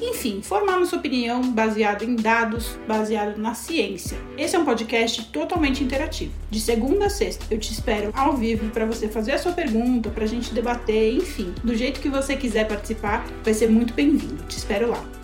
enfim, formar nossa opinião baseado em dados, baseado na ciência. Esse é um podcast totalmente interativo. De segunda a sexta, eu te espero ao vivo para você fazer a sua pergunta, para a gente debater, enfim, do jeito que você quiser participar, vai ser muito bem-vindo. Te espero lá.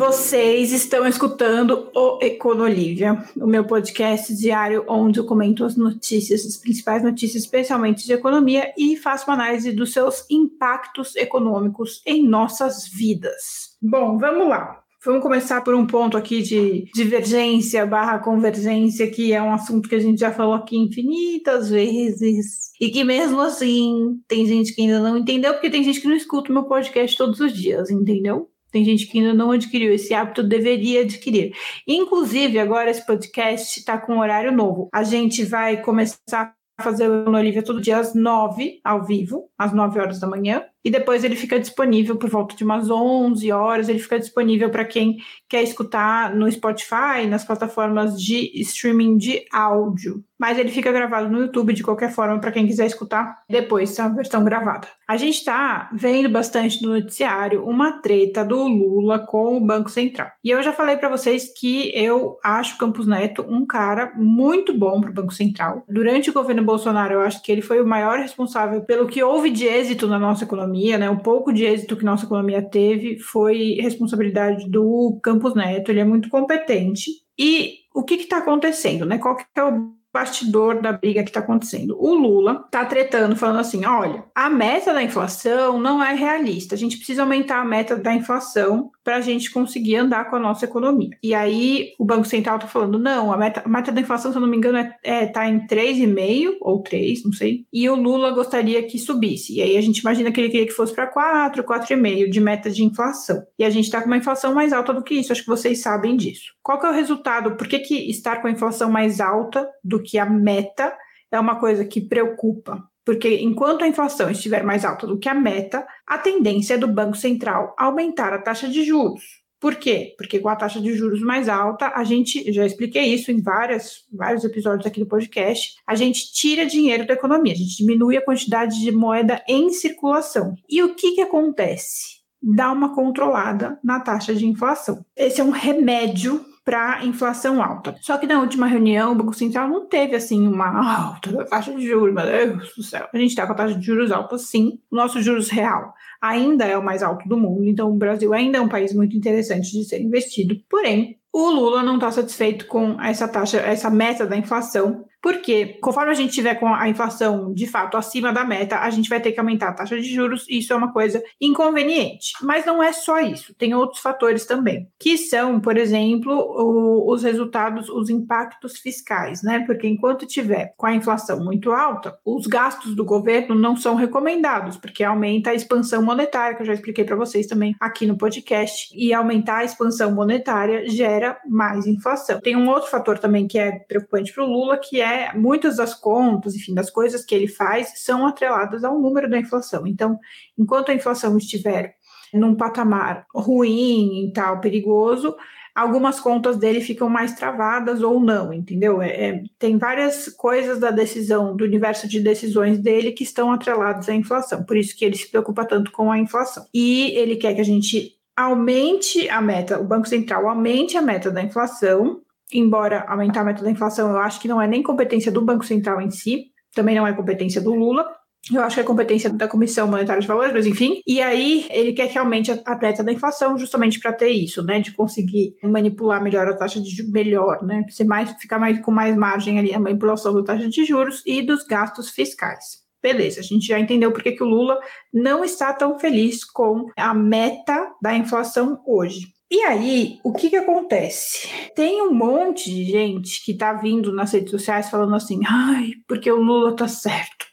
Vocês estão escutando o Econolívia, o meu podcast diário onde eu comento as notícias, as principais notícias, especialmente de economia, e faço uma análise dos seus impactos econômicos em nossas vidas. Bom, vamos lá. Vamos começar por um ponto aqui de divergência barra convergência, que é um assunto que a gente já falou aqui infinitas vezes. E que mesmo assim tem gente que ainda não entendeu, porque tem gente que não escuta o meu podcast todos os dias, entendeu? Tem gente que ainda não adquiriu esse hábito, deveria adquirir. Inclusive, agora esse podcast está com um horário novo. A gente vai começar a fazer o Olivia todo dia às nove, ao vivo, às nove horas da manhã. E depois ele fica disponível por volta de umas 11 horas. Ele fica disponível para quem quer escutar no Spotify, nas plataformas de streaming de áudio mas ele fica gravado no YouTube de qualquer forma para quem quiser escutar depois, é uma versão gravada. A gente está vendo bastante no noticiário uma treta do Lula com o Banco Central. E eu já falei para vocês que eu acho Campos Neto um cara muito bom para o Banco Central. Durante o governo Bolsonaro, eu acho que ele foi o maior responsável pelo que houve de êxito na nossa economia, né? O pouco de êxito que nossa economia teve foi responsabilidade do Campos Neto. Ele é muito competente. E o que está acontecendo, né? Qual que é o bastidor da briga que está acontecendo. O Lula está tretando, falando assim: olha, a meta da inflação não é realista. A gente precisa aumentar a meta da inflação para a gente conseguir andar com a nossa economia. E aí o Banco Central está falando: não, a meta, a meta da inflação, se eu não me engano, está é, é, tá em 3,5 ou 3, não sei. E o Lula gostaria que subisse. E aí a gente imagina que ele queria que fosse para 4, 4,5 de meta de inflação. E a gente está com uma inflação mais alta do que isso. Acho que vocês sabem disso. Qual que é o resultado? Por que, que estar com a inflação mais alta do que a meta é uma coisa que preocupa, porque enquanto a inflação estiver mais alta do que a meta, a tendência é do Banco Central aumentar a taxa de juros. Por quê? Porque com a taxa de juros mais alta, a gente, já expliquei isso em várias, vários episódios aqui do podcast, a gente tira dinheiro da economia, a gente diminui a quantidade de moeda em circulação. E o que, que acontece? Dá uma controlada na taxa de inflação. Esse é um remédio para inflação alta. Só que na última reunião, o Banco Central não teve assim uma alta taxa de juros, meu Deus do céu. A gente está com a taxa de juros alta, sim. O nosso juros real ainda é o mais alto do mundo, então o Brasil ainda é um país muito interessante de ser investido. Porém, o Lula não está satisfeito com essa taxa, essa meta da inflação, porque conforme a gente tiver com a inflação de fato acima da meta, a gente vai ter que aumentar a taxa de juros, e isso é uma coisa inconveniente. Mas não é só isso, tem outros fatores também, que são, por exemplo, o, os resultados, os impactos fiscais, né? Porque enquanto tiver com a inflação muito alta, os gastos do governo não são recomendados, porque aumenta a expansão monetária, que eu já expliquei para vocês também aqui no podcast, e aumentar a expansão monetária gera mais inflação. Tem um outro fator também que é preocupante para o Lula, que é é, muitas das contas, enfim, das coisas que ele faz são atreladas ao número da inflação. Então, enquanto a inflação estiver num patamar ruim e tal, perigoso, algumas contas dele ficam mais travadas ou não, entendeu? É, é, tem várias coisas da decisão, do universo de decisões dele que estão atreladas à inflação, por isso que ele se preocupa tanto com a inflação. E ele quer que a gente aumente a meta, o Banco Central aumente a meta da inflação embora aumentar a meta da inflação, eu acho que não é nem competência do Banco Central em si, também não é competência do Lula. Eu acho que é competência da Comissão Monetária de Valores, mas enfim. E aí ele quer que aumente a meta da inflação justamente para ter isso, né? De conseguir manipular melhor a taxa de juros, melhor, né? Ser mais, ficar mais com mais margem ali a manipulação da taxa de juros e dos gastos fiscais. Beleza, a gente já entendeu porque que o Lula não está tão feliz com a meta da inflação hoje. E aí, o que que acontece? Tem um monte de gente que tá vindo nas redes sociais falando assim, ai, porque o Lula tá certo.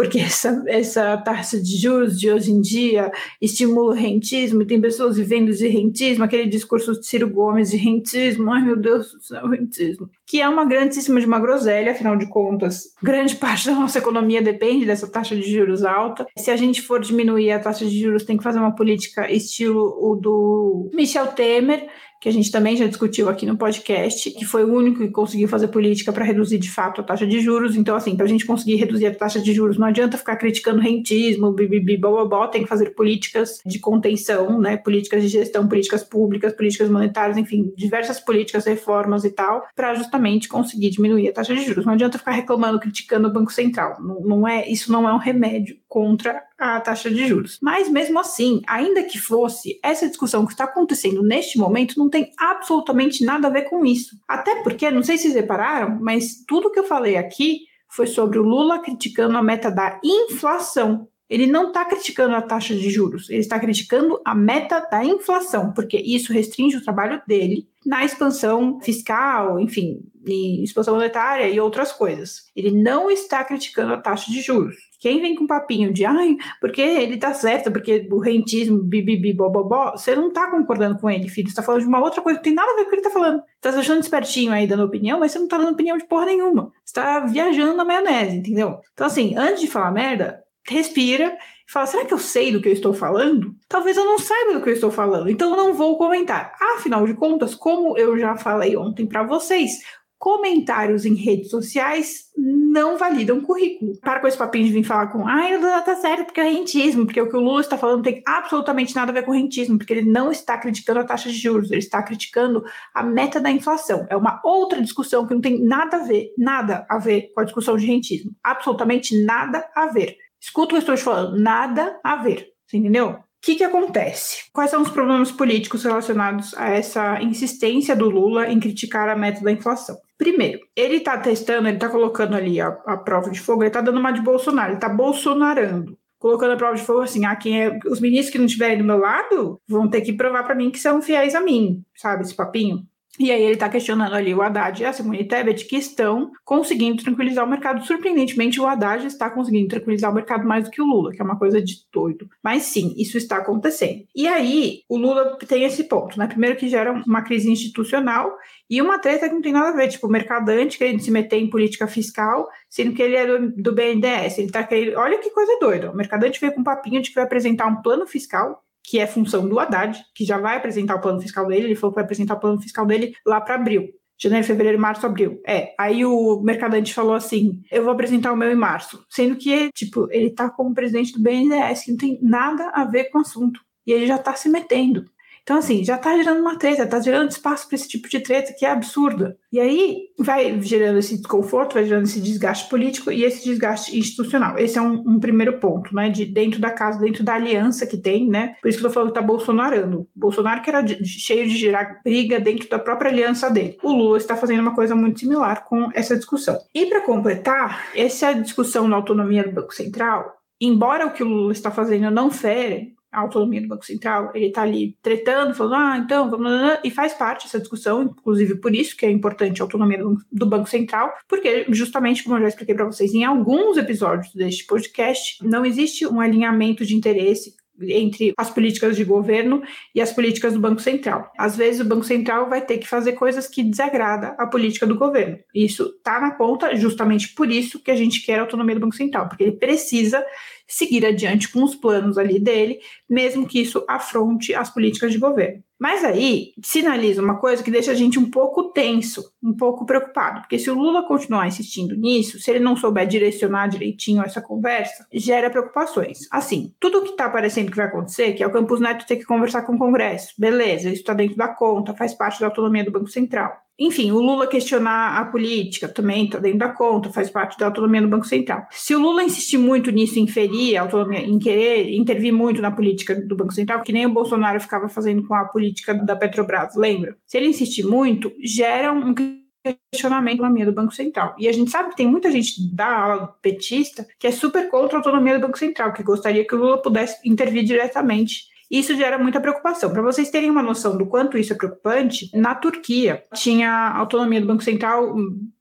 Porque essa, essa taxa de juros de hoje em dia estimula o rentismo, e tem pessoas vivendo de rentismo, aquele discurso de Ciro Gomes de rentismo, ai meu Deus do céu, rentismo, que é uma grandíssima de uma groselha, afinal de contas, grande parte da nossa economia depende dessa taxa de juros alta. Se a gente for diminuir a taxa de juros, tem que fazer uma política estilo o do Michel Temer, que a gente também já discutiu aqui no podcast, que foi o único que conseguiu fazer política para reduzir de fato a taxa de juros. Então, assim, para a gente conseguir reduzir a taxa de juros, não adianta ficar criticando rentismo, bibibi, bobobó, tem que fazer políticas de contenção, né? Políticas de gestão, políticas públicas, políticas monetárias, enfim, diversas políticas, reformas e tal, para justamente conseguir diminuir a taxa de juros. Não adianta ficar reclamando, criticando o Banco Central. Não, não é, isso não é um remédio contra a taxa de juros. Mas mesmo assim, ainda que fosse, essa discussão que está acontecendo neste momento não tem absolutamente nada a ver com isso. Até porque, não sei se vocês repararam, mas tudo que eu falei aqui foi sobre o Lula criticando a meta da inflação. Ele não está criticando a taxa de juros, ele está criticando a meta da inflação, porque isso restringe o trabalho dele na expansão fiscal, enfim, expansão monetária e outras coisas. Ele não está criticando a taxa de juros. Quem vem com papinho de, ai, porque ele tá certo, porque o rentismo, bibibi, bobobó, você não tá concordando com ele, filho. Você tá falando de uma outra coisa que tem nada a ver com o que ele tá falando. Você tá se achando espertinho aí dando opinião, mas você não tá dando opinião de porra nenhuma. Você tá viajando na maionese, entendeu? Então, assim, antes de falar merda, respira fala: será que eu sei do que eu estou falando? Talvez eu não saiba do que eu estou falando, então eu não vou comentar. Afinal de contas, como eu já falei ontem para vocês, comentários em redes sociais não validam currículo. Para com esse papinho de vir falar com, o Lula tá certo porque é rentismo, porque o que o Lula está falando tem absolutamente nada a ver com rentismo, porque ele não está criticando a taxa de juros, ele está criticando a meta da inflação. É uma outra discussão que não tem nada a ver, nada a ver com a discussão de rentismo. Absolutamente nada a ver. Escuta o que eu estou te falando, nada a ver. Entendeu? O que, que acontece? Quais são os problemas políticos relacionados a essa insistência do Lula em criticar a meta da inflação? Primeiro, ele está testando, ele está colocando ali a, a, prova de fogo, ele está dando uma de Bolsonaro, ele está bolsonarando. Colocando a prova de fogo assim, ah, quem é, os ministros que não estiverem do meu lado vão ter que provar para mim que são fiéis a mim, sabe? Esse papinho. E aí ele está questionando ali o Haddad e a Simone Tebet que estão conseguindo tranquilizar o mercado. Surpreendentemente, o Haddad está conseguindo tranquilizar o mercado mais do que o Lula, que é uma coisa de doido. Mas sim, isso está acontecendo. E aí, o Lula tem esse ponto, né? Primeiro que gera uma crise institucional e uma treta que não tem nada a ver, tipo, o mercadante querendo se meter em política fiscal, sendo que ele é do, do BNDES. Ele tá querendo. Olha que coisa doida. O mercadante veio com um papinho de que vai apresentar um plano fiscal que é função do Haddad, que já vai apresentar o plano fiscal dele, ele falou que vai apresentar o plano fiscal dele lá para abril. Janeiro, fevereiro, março, abril. É. Aí o mercadante falou assim: eu vou apresentar o meu em março. Sendo que, tipo, ele tá como presidente do BNDES, que não tem nada a ver com o assunto. E ele já tá se metendo. Então, assim, já está gerando uma treta, está gerando espaço para esse tipo de treta que é absurda. E aí vai gerando esse desconforto, vai gerando esse desgaste político e esse desgaste institucional. Esse é um, um primeiro ponto, né? De dentro da casa, dentro da aliança que tem, né? Por isso que eu tô falando que tá Bolsonarando. Bolsonaro que era de, cheio de gerar briga dentro da própria aliança dele. O Lula está fazendo uma coisa muito similar com essa discussão. E para completar, essa discussão da autonomia do Banco Central, embora o que o Lula está fazendo não fere a autonomia do Banco Central, ele está ali tretando, falando, ah, então, vamos, e faz parte dessa discussão, inclusive por isso que é importante a autonomia do, Banco Central, porque justamente, como eu já expliquei para vocês em alguns episódios deste podcast, não existe um alinhamento de interesse entre as políticas de governo e as políticas do Banco Central. Às vezes o Banco Central vai ter que fazer coisas que desagrada a política do governo. Isso está na conta, justamente por isso que a gente quer a autonomia do Banco Central, porque ele precisa seguir adiante com os planos ali dele, mesmo que isso afronte as políticas de governo. Mas aí sinaliza uma coisa que deixa a gente um pouco tenso, um pouco preocupado, porque se o Lula continuar insistindo nisso, se ele não souber direcionar direitinho essa conversa, gera preocupações. Assim, tudo que está parecendo que vai acontecer, que é o Campos Neto ter que conversar com o Congresso, beleza, isso está dentro da conta, faz parte da autonomia do Banco Central. Enfim, o Lula questionar a política também está dentro da conta, faz parte da autonomia do Banco Central. Se o Lula insistir muito nisso, em ferir a autonomia, em querer intervir muito na política do Banco Central, que nem o Bolsonaro ficava fazendo com a política da Petrobras, lembra? Se ele insistir muito, gera um questionamento da autonomia do Banco Central. E a gente sabe que tem muita gente da ala petista que é super contra a autonomia do Banco Central, que gostaria que o Lula pudesse intervir diretamente isso gera muita preocupação. Para vocês terem uma noção do quanto isso é preocupante, na Turquia tinha autonomia do Banco Central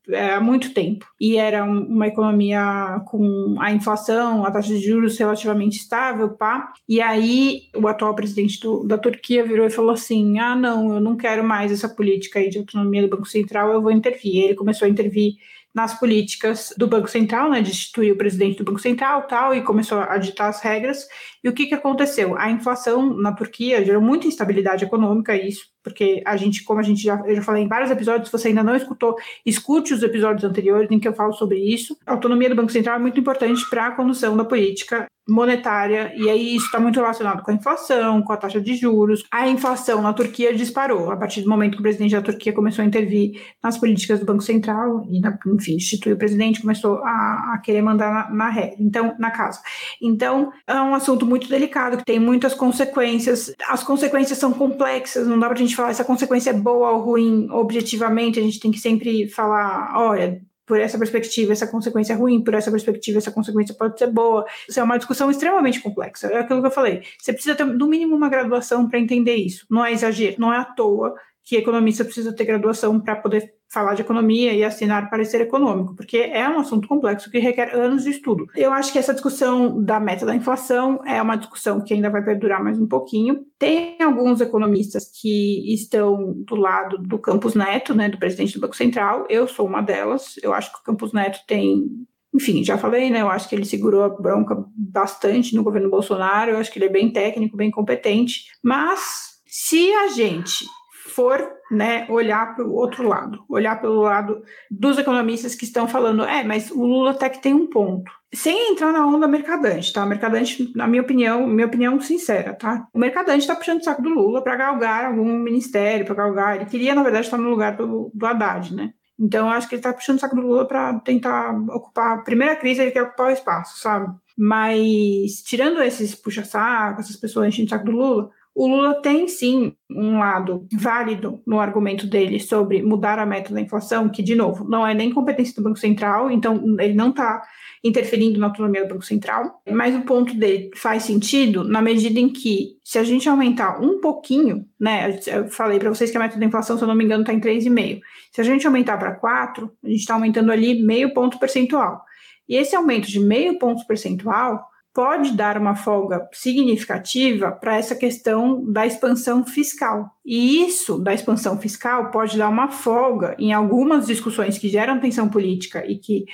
é, há muito tempo. E era uma economia com a inflação, a taxa de juros relativamente estável, pá. E aí o atual presidente do, da Turquia virou e falou assim: ah, não, eu não quero mais essa política aí de autonomia do Banco Central, eu vou intervir. E ele começou a intervir nas políticas do Banco Central, né, de instituir o presidente do Banco Central tal, e começou a ditar as regras. E o que, que aconteceu? A inflação na Turquia gerou muita instabilidade econômica, isso porque a gente, como a gente já, eu já falei em vários episódios, se você ainda não escutou, escute os episódios anteriores em que eu falo sobre isso. A autonomia do Banco Central é muito importante para a condução da política monetária, e aí isso está muito relacionado com a inflação, com a taxa de juros. A inflação na Turquia disparou a partir do momento que o presidente da Turquia começou a intervir nas políticas do Banco Central, e, enfim, instituiu o presidente, começou a, a querer mandar na, na ré, então, na casa. Então, é um assunto muito delicado, que tem muitas consequências. As consequências são complexas, não dá para a gente falar se a consequência é boa ou ruim objetivamente, a gente tem que sempre falar, olha, por essa perspectiva, essa consequência é ruim, por essa perspectiva, essa consequência pode ser boa. Isso é uma discussão extremamente complexa. É aquilo que eu falei. Você precisa ter, no mínimo, uma graduação para entender isso. Não é exagero, não é à toa que economista precisa ter graduação para poder falar de economia e assinar parecer econômico, porque é um assunto complexo que requer anos de estudo. Eu acho que essa discussão da meta da inflação é uma discussão que ainda vai perdurar mais um pouquinho. Tem alguns economistas que estão do lado do Campos Neto, né, do presidente do Banco Central. Eu sou uma delas. Eu acho que o Campos Neto tem enfim, já falei, né? Eu acho que ele segurou a bronca bastante no governo Bolsonaro. Eu acho que ele é bem técnico, bem competente. Mas se a gente for né, olhar para o outro lado, olhar pelo lado dos economistas que estão falando, é, mas o Lula até que tem um ponto. Sem entrar na onda mercadante, tá? O mercadante, na minha opinião, minha opinião sincera, tá? O mercadante está puxando o saco do Lula para galgar algum ministério, para galgar. Ele queria, na verdade, estar no lugar do, do Haddad, né? Então, eu acho que ele está puxando o saco do Lula para tentar ocupar a primeira crise, ele quer ocupar o espaço, sabe? Mas, tirando esses puxa-saco, essas pessoas enchendo o saco do Lula, o Lula tem sim um lado válido no argumento dele sobre mudar a meta da inflação, que, de novo, não é nem competência do Banco Central, então ele não está interferindo na autonomia do Banco Central, mas o ponto dele faz sentido na medida em que, se a gente aumentar um pouquinho, né, eu falei para vocês que a meta da inflação, se eu não me engano, está em 3,5. Se a gente aumentar para 4, a gente está aumentando ali meio ponto percentual. E esse aumento de meio ponto percentual pode dar uma folga significativa para essa questão da expansão fiscal. E isso da expansão fiscal pode dar uma folga em algumas discussões que geram tensão política e que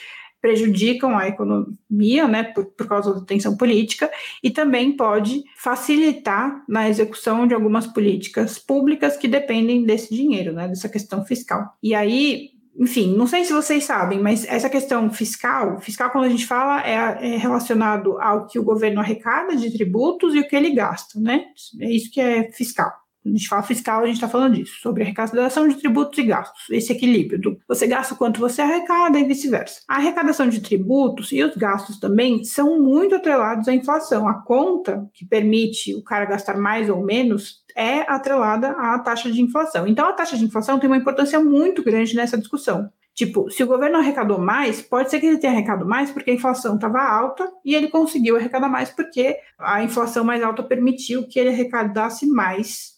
prejudicam a economia, né, por, por causa da tensão política, e também pode facilitar na execução de algumas políticas públicas que dependem desse dinheiro, né, dessa questão fiscal. E aí, enfim, não sei se vocês sabem, mas essa questão fiscal, fiscal quando a gente fala é, é, relacionado ao que o governo arrecada de tributos e o que ele gasta, né? É isso que é fiscal. A gente fala fiscal, a gente está falando disso, sobre arrecadação de tributos e gastos, esse equilíbrio do você gasta quanto você arrecada e vice-versa. A arrecadação de tributos e os gastos também são muito atrelados à inflação. A conta que permite o cara gastar mais ou menos é atrelada à taxa de inflação. Então, a taxa de inflação tem uma importância muito grande nessa discussão. Tipo, se o governo arrecadou mais, pode ser que ele tenha arrecadado mais porque a inflação estava alta e ele conseguiu arrecadar mais porque a inflação mais alta permitiu que ele arrecadasse mais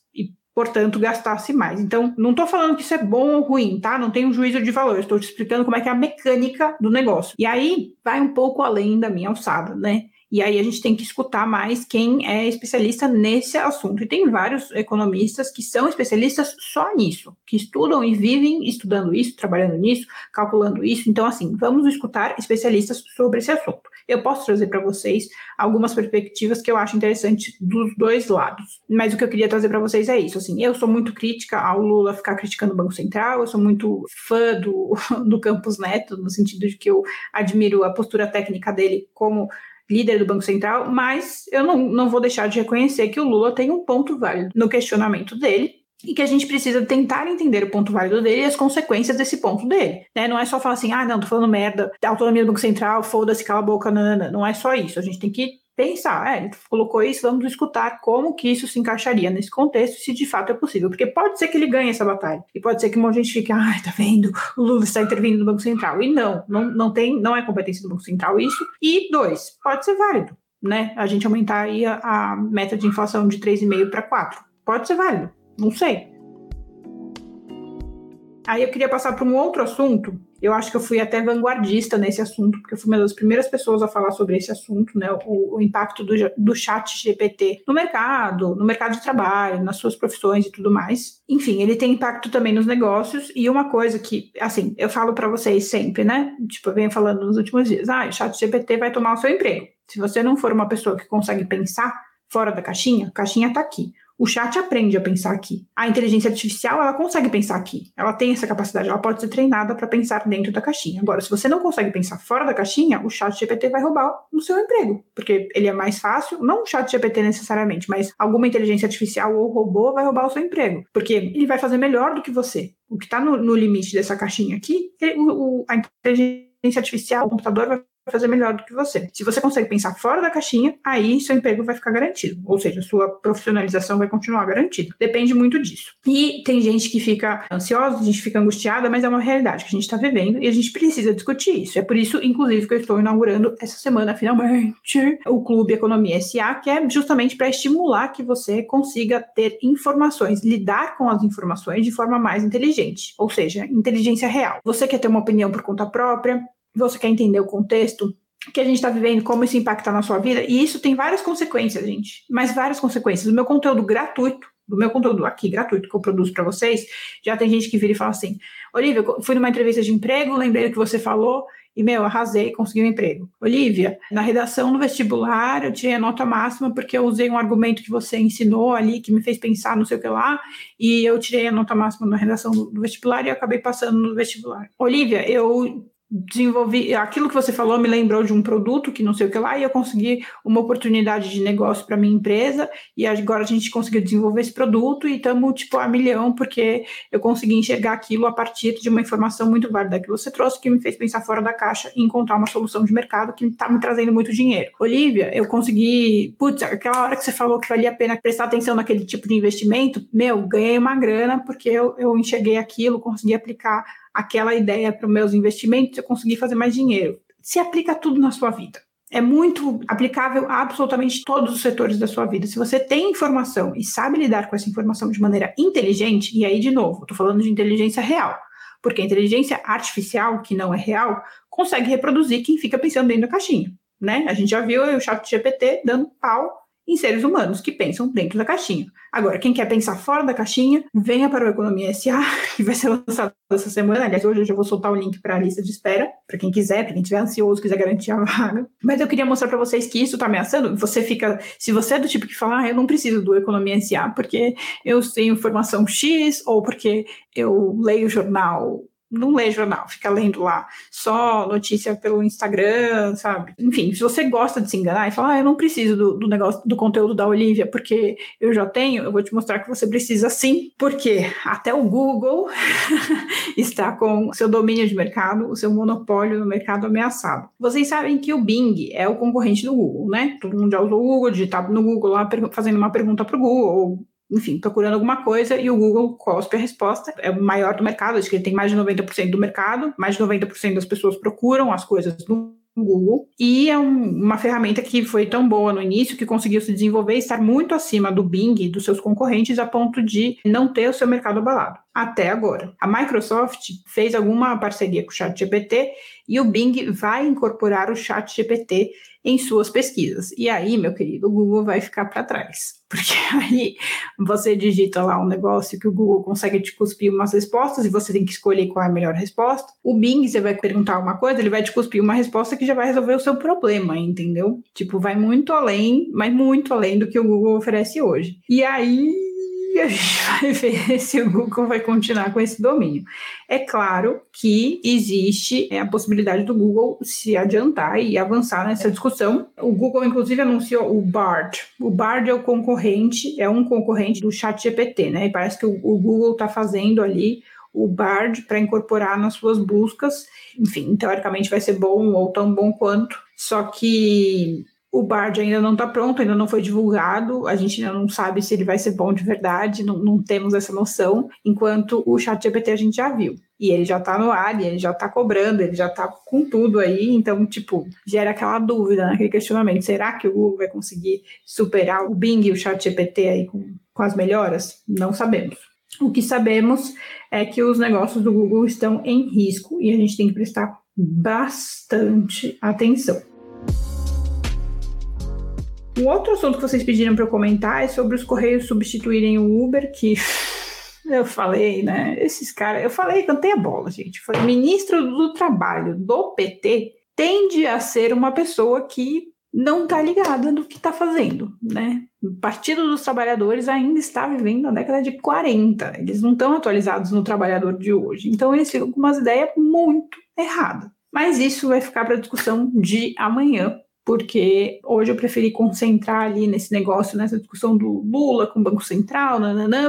portanto, gastasse mais. Então, não estou falando que isso é bom ou ruim, tá? Não tem um juízo de valor, estou te explicando como é que é a mecânica do negócio. E aí vai um pouco além da minha alçada, né? E aí a gente tem que escutar mais quem é especialista nesse assunto. E tem vários economistas que são especialistas só nisso, que estudam e vivem estudando isso, trabalhando nisso, calculando isso. Então, assim, vamos escutar especialistas sobre esse assunto. Eu posso trazer para vocês algumas perspectivas que eu acho interessante dos dois lados. Mas o que eu queria trazer para vocês é isso. Assim, eu sou muito crítica ao Lula ficar criticando o Banco Central, eu sou muito fã do, do Campos Neto, no sentido de que eu admiro a postura técnica dele como líder do Banco Central, mas eu não, não vou deixar de reconhecer que o Lula tem um ponto válido no questionamento dele, e que a gente precisa tentar entender o ponto válido dele e as consequências desse ponto dele. Né? Não é só falar assim, ah, não, tô falando merda, da autonomia do Banco Central, foda-se, cala a boca, não, não é só isso. A gente tem que pensar, é, ele colocou isso, vamos escutar como que isso se encaixaria nesse contexto, se de fato é possível, porque pode ser que ele ganhe essa batalha, e pode ser que uma gente fique, ai, tá vendo, o Lula está intervindo no Banco Central, e não, não, não tem, não é competência do Banco Central isso, e dois, pode ser válido, né, a gente aumentar aí a, a meta de inflação de 3,5 para 4, pode ser válido, não sei, Aí eu queria passar para um outro assunto. Eu acho que eu fui até vanguardista nesse assunto, porque eu fui uma das primeiras pessoas a falar sobre esse assunto, né? O, o impacto do, do chat GPT no mercado, no mercado de trabalho, nas suas profissões e tudo mais. Enfim, ele tem impacto também nos negócios. E uma coisa que, assim, eu falo para vocês sempre, né? Tipo, eu venho falando nos últimos dias: ah, o chat GPT vai tomar o seu emprego. Se você não for uma pessoa que consegue pensar fora da caixinha, a caixinha está aqui. O chat aprende a pensar aqui. A inteligência artificial, ela consegue pensar aqui. Ela tem essa capacidade, ela pode ser treinada para pensar dentro da caixinha. Agora, se você não consegue pensar fora da caixinha, o chat GPT vai roubar o seu emprego, porque ele é mais fácil, não o chat GPT necessariamente, mas alguma inteligência artificial ou robô vai roubar o seu emprego, porque ele vai fazer melhor do que você. O que está no, no, limite dessa caixinha aqui, ele, o, o, a inteligência artificial, o computador vai fazer melhor do que você. Se você consegue pensar fora da caixinha, aí seu emprego vai ficar garantido. Ou seja, sua profissionalização vai continuar garantida. Depende muito disso. E tem gente que fica ansiosa, a gente fica angustiada, mas é uma realidade que a gente está vivendo e a gente precisa discutir isso. É por isso, inclusive, que eu estou inaugurando essa semana, finalmente, o Clube Economia SA, que é justamente para estimular que você consiga ter informações, lidar com as informações de forma mais inteligente, ou seja, inteligência real. Você quer ter uma opinião por conta própria, você quer entender o contexto que a gente está vivendo, como isso impacta na sua vida, e isso tem várias consequências, gente, mas várias consequências. O meu conteúdo gratuito, do meu conteúdo aqui gratuito que eu produzo para vocês, já tem gente que vira e fala assim: Olivia, fui numa entrevista de emprego, lembrei do que você falou, e, meu, arrasei, consegui um emprego. Olivia, na redação do vestibular, eu tirei a nota máxima porque eu usei um argumento que você ensinou ali, que me fez pensar não sei o que lá, e eu tirei a nota máxima na redação do vestibular e acabei passando no vestibular. Olivia, eu desenvolvi aquilo que você falou me lembrou de um produto que não sei o que lá e eu consegui uma oportunidade de negócio para minha empresa e agora a gente conseguiu desenvolver esse produto e estamos tipo a milhão porque eu consegui enxergar aquilo a partir de uma informação muito válida que você trouxe que me fez pensar fora da caixa e encontrar uma solução de mercado que está me trazendo muito dinheiro. Olivia, eu consegui, putz, aquela hora que você falou que valia a pena prestar atenção naquele tipo de investimento, meu, ganhei uma grana porque eu, eu enxerguei aquilo, consegui aplicar aquela ideia para os meus investimentos, eu consegui fazer mais dinheiro. Se aplica tudo na sua vida. É muito aplicável a absolutamente todos os setores da sua vida. Se você tem informação e sabe lidar com essa informação de maneira inteligente, e aí, de novo, estou falando de inteligência real, porque a inteligência artificial, que não é real, consegue reproduzir quem fica pensando dentro da caixinha. Né? A gente já viu o chat GPT dando pau em seres humanos que pensam dentro da caixinha. Agora, quem quer pensar fora da caixinha, venha para o Economia SA, que vai ser lançado essa semana. Aliás, hoje eu já vou soltar o link para a lista de espera, para quem quiser, para quem estiver ansioso, quiser garantir a vaga. Mas eu queria mostrar para vocês que isso está ameaçando. Você fica, se você é do tipo que fala, ah, eu não preciso do Economia SA porque eu tenho informação X ou porque eu leio jornal não lê jornal, fica lendo lá só notícia pelo Instagram, sabe? Enfim, se você gosta de se enganar e falar, ah, eu não preciso do, do, negócio, do conteúdo da Olivia, porque eu já tenho, eu vou te mostrar que você precisa sim, porque até o Google está com seu domínio de mercado, o seu monopólio no mercado ameaçado. Vocês sabem que o Bing é o concorrente do Google, né? Todo mundo já usou o Google, digitado no Google lá, fazendo uma pergunta para o Google, enfim, procurando alguma coisa e o Google cospe a resposta. É o maior do mercado, acho que ele tem mais de 90% do mercado, mais de 90% das pessoas procuram as coisas no Google e é um, uma ferramenta que foi tão boa no início que conseguiu se desenvolver e estar muito acima do Bing e dos seus concorrentes a ponto de não ter o seu mercado abalado até agora. A Microsoft fez alguma parceria com o ChatGPT e o Bing vai incorporar o ChatGPT em suas pesquisas. E aí, meu querido, o Google vai ficar para trás. Porque aí você digita lá um negócio que o Google consegue te cuspir umas respostas e você tem que escolher qual é a melhor resposta. O Bing, você vai perguntar uma coisa, ele vai te cuspir uma resposta que já vai resolver o seu problema, entendeu? Tipo, vai muito além, mas muito além do que o Google oferece hoje. E aí e a gente vai ver se o Google vai continuar com esse domínio. É claro que existe é, a possibilidade do Google se adiantar e avançar nessa discussão. O Google, inclusive, anunciou o Bard. O Bard é o concorrente, é um concorrente do ChatGPT, né? E parece que o Google está fazendo ali o Bard para incorporar nas suas buscas. Enfim, teoricamente vai ser bom ou tão bom quanto. Só que o Bard ainda não está pronto, ainda não foi divulgado, a gente ainda não sabe se ele vai ser bom de verdade, não, não temos essa noção, enquanto o ChatGPT a gente já viu. E ele já está no ar, ele já está cobrando, ele já está com tudo aí, então, tipo, gera aquela dúvida, né, aquele questionamento: será que o Google vai conseguir superar o Bing e o ChatGPT aí com, com as melhoras? Não sabemos. O que sabemos é que os negócios do Google estão em risco e a gente tem que prestar bastante atenção. Um outro assunto que vocês pediram para eu comentar é sobre os Correios substituírem o Uber, que eu falei, né? Esses caras, eu falei, cantei a bola, gente. Foi ministro do Trabalho do PT tende a ser uma pessoa que não está ligada no que está fazendo, né? O Partido dos Trabalhadores ainda está vivendo na década de 40. Eles não estão atualizados no trabalhador de hoje. Então eles ficam com umas ideias muito erradas. Mas isso vai ficar para discussão de amanhã, porque hoje eu preferi concentrar ali nesse negócio, nessa discussão do Lula com o Banco Central,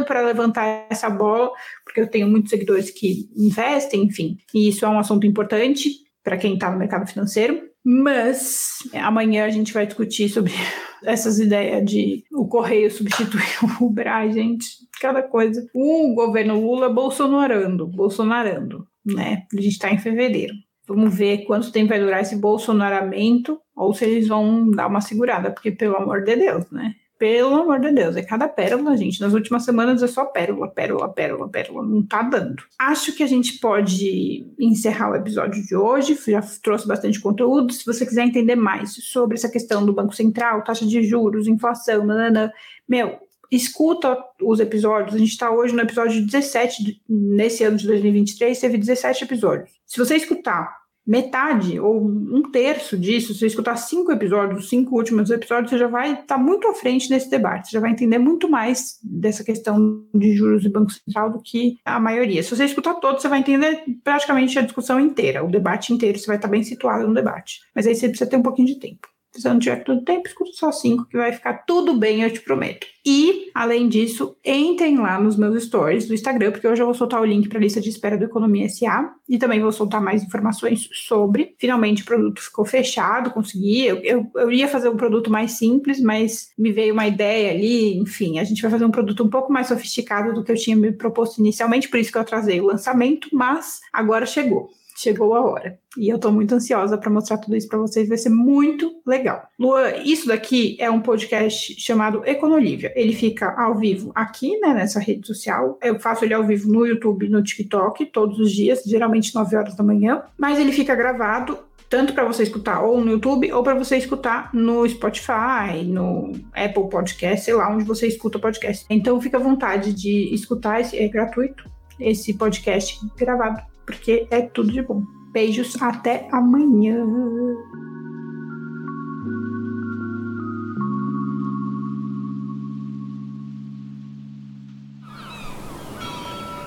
para levantar essa bola, porque eu tenho muitos seguidores que investem, enfim, e isso é um assunto importante para quem está no mercado financeiro. Mas amanhã a gente vai discutir sobre essas ideias de o correio substituir o Uber. Ai, gente, cada coisa. O governo Lula bolsonarando, bolsonarando, né? A gente está em fevereiro. Vamos ver quanto tempo vai durar esse bolsonaramento ou se eles vão dar uma segurada, porque pelo amor de Deus, né? Pelo amor de Deus, é cada pérola, gente. Nas últimas semanas é só pérola, pérola, pérola, pérola. Não tá dando. Acho que a gente pode encerrar o episódio de hoje. Já trouxe bastante conteúdo. Se você quiser entender mais sobre essa questão do Banco Central, taxa de juros, inflação, nanana, meu, escuta os episódios. A gente está hoje no episódio 17, nesse ano de 2023, teve 17 episódios. Se você escutar metade ou um terço disso, se você escutar cinco episódios, os cinco últimos episódios, você já vai estar tá muito à frente nesse debate, você já vai entender muito mais dessa questão de juros e Banco Central do que a maioria. Se você escutar todos, você vai entender praticamente a discussão inteira, o debate inteiro, você vai estar bem situado no debate. Mas aí você precisa ter um pouquinho de tempo. Se você não tiver todo tempo, escuta só cinco, que vai ficar tudo bem, eu te prometo. E, além disso, entrem lá nos meus stories do Instagram, porque hoje eu vou soltar o link para a lista de espera do Economia SA e também vou soltar mais informações sobre. Finalmente, o produto ficou fechado, consegui. Eu, eu, eu ia fazer um produto mais simples, mas me veio uma ideia ali. Enfim, a gente vai fazer um produto um pouco mais sofisticado do que eu tinha me proposto inicialmente, por isso que eu atrasei o lançamento, mas agora chegou chegou a hora. E eu tô muito ansiosa para mostrar tudo isso para vocês, vai ser muito legal. Lua, isso daqui é um podcast chamado Econolívia. Ele fica ao vivo aqui, né, nessa rede social. Eu faço ele ao vivo no YouTube, no TikTok, todos os dias, geralmente 9 horas da manhã, mas ele fica gravado tanto para você escutar ou no YouTube ou para você escutar no Spotify, no Apple Podcast, sei lá onde você escuta podcast. Então fica à vontade de escutar, é gratuito esse podcast gravado porque é tudo de bom. Beijos, até amanhã.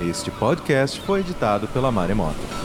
Este podcast foi editado pela Maremoto.